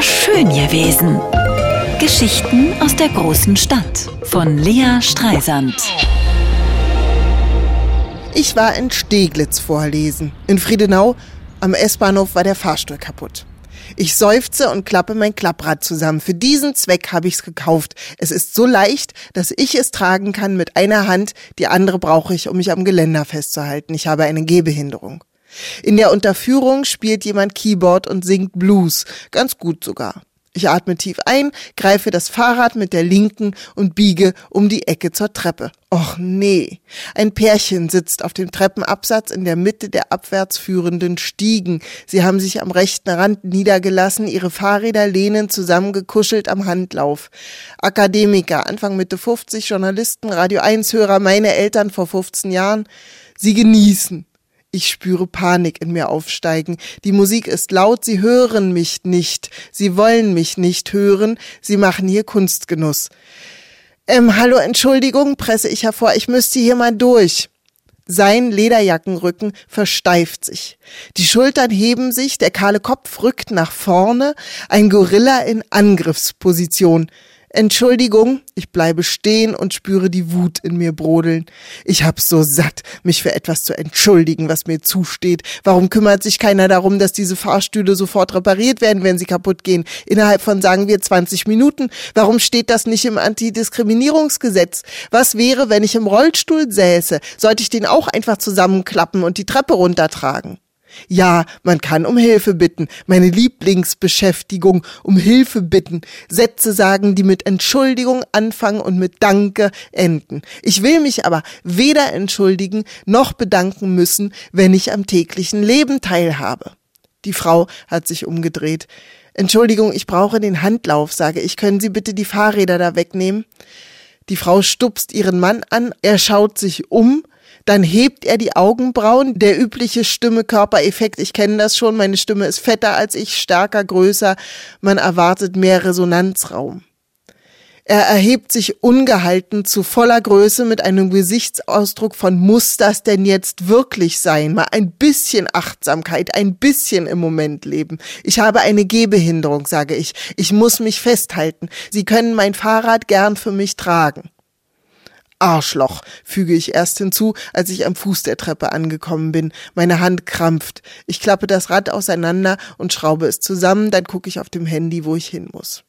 War schön gewesen. Geschichten aus der großen Stadt von Lea Streisand. Ich war in Steglitz vorlesen. In Friedenau am S-Bahnhof war der Fahrstuhl kaputt. Ich seufze und klappe mein Klapprad zusammen. Für diesen Zweck habe ich's gekauft. Es ist so leicht, dass ich es tragen kann mit einer Hand. Die andere brauche ich, um mich am Geländer festzuhalten. Ich habe eine Gehbehinderung. In der Unterführung spielt jemand Keyboard und singt Blues. Ganz gut sogar. Ich atme tief ein, greife das Fahrrad mit der linken und biege um die Ecke zur Treppe. Och nee. Ein Pärchen sitzt auf dem Treppenabsatz in der Mitte der abwärts führenden Stiegen. Sie haben sich am rechten Rand niedergelassen, ihre Fahrräder lehnen zusammengekuschelt am Handlauf. Akademiker, Anfang Mitte 50, Journalisten, Radio 1 Hörer, meine Eltern vor 15 Jahren. Sie genießen. Ich spüre Panik in mir aufsteigen. Die Musik ist laut, sie hören mich nicht. Sie wollen mich nicht hören. Sie machen hier Kunstgenuss. Ähm, hallo, Entschuldigung, presse ich hervor. Ich müsste hier mal durch. Sein Lederjackenrücken versteift sich. Die Schultern heben sich, der kahle Kopf rückt nach vorne, ein Gorilla in Angriffsposition. Entschuldigung, ich bleibe stehen und spüre die Wut in mir brodeln. Ich hab's so satt, mich für etwas zu entschuldigen, was mir zusteht. Warum kümmert sich keiner darum, dass diese Fahrstühle sofort repariert werden, wenn sie kaputt gehen? Innerhalb von, sagen wir, 20 Minuten. Warum steht das nicht im Antidiskriminierungsgesetz? Was wäre, wenn ich im Rollstuhl säße? Sollte ich den auch einfach zusammenklappen und die Treppe runtertragen? Ja, man kann um Hilfe bitten. Meine Lieblingsbeschäftigung, um Hilfe bitten. Sätze sagen, die mit Entschuldigung anfangen und mit Danke enden. Ich will mich aber weder entschuldigen noch bedanken müssen, wenn ich am täglichen Leben teilhabe. Die Frau hat sich umgedreht. Entschuldigung, ich brauche den Handlauf, sage ich. Können Sie bitte die Fahrräder da wegnehmen? Die Frau stupst ihren Mann an, er schaut sich um, dann hebt er die Augenbrauen, der übliche Stimme-Körpereffekt, ich kenne das schon, meine Stimme ist fetter als ich, stärker, größer, man erwartet mehr Resonanzraum. Er erhebt sich ungehalten zu voller Größe mit einem Gesichtsausdruck von muss das denn jetzt wirklich sein? Mal ein bisschen Achtsamkeit, ein bisschen im Moment leben. Ich habe eine Gehbehinderung, sage ich. Ich muss mich festhalten. Sie können mein Fahrrad gern für mich tragen. Arschloch, füge ich erst hinzu, als ich am Fuß der Treppe angekommen bin. Meine Hand krampft. Ich klappe das Rad auseinander und schraube es zusammen, dann gucke ich auf dem Handy, wo ich hin muss.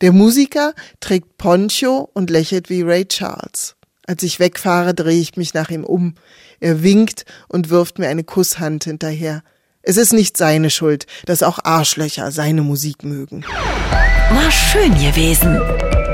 Der Musiker trägt Poncho und lächelt wie Ray Charles. Als ich wegfahre, drehe ich mich nach ihm um. Er winkt und wirft mir eine Kusshand hinterher. Es ist nicht seine Schuld, dass auch Arschlöcher seine Musik mögen. War schön gewesen.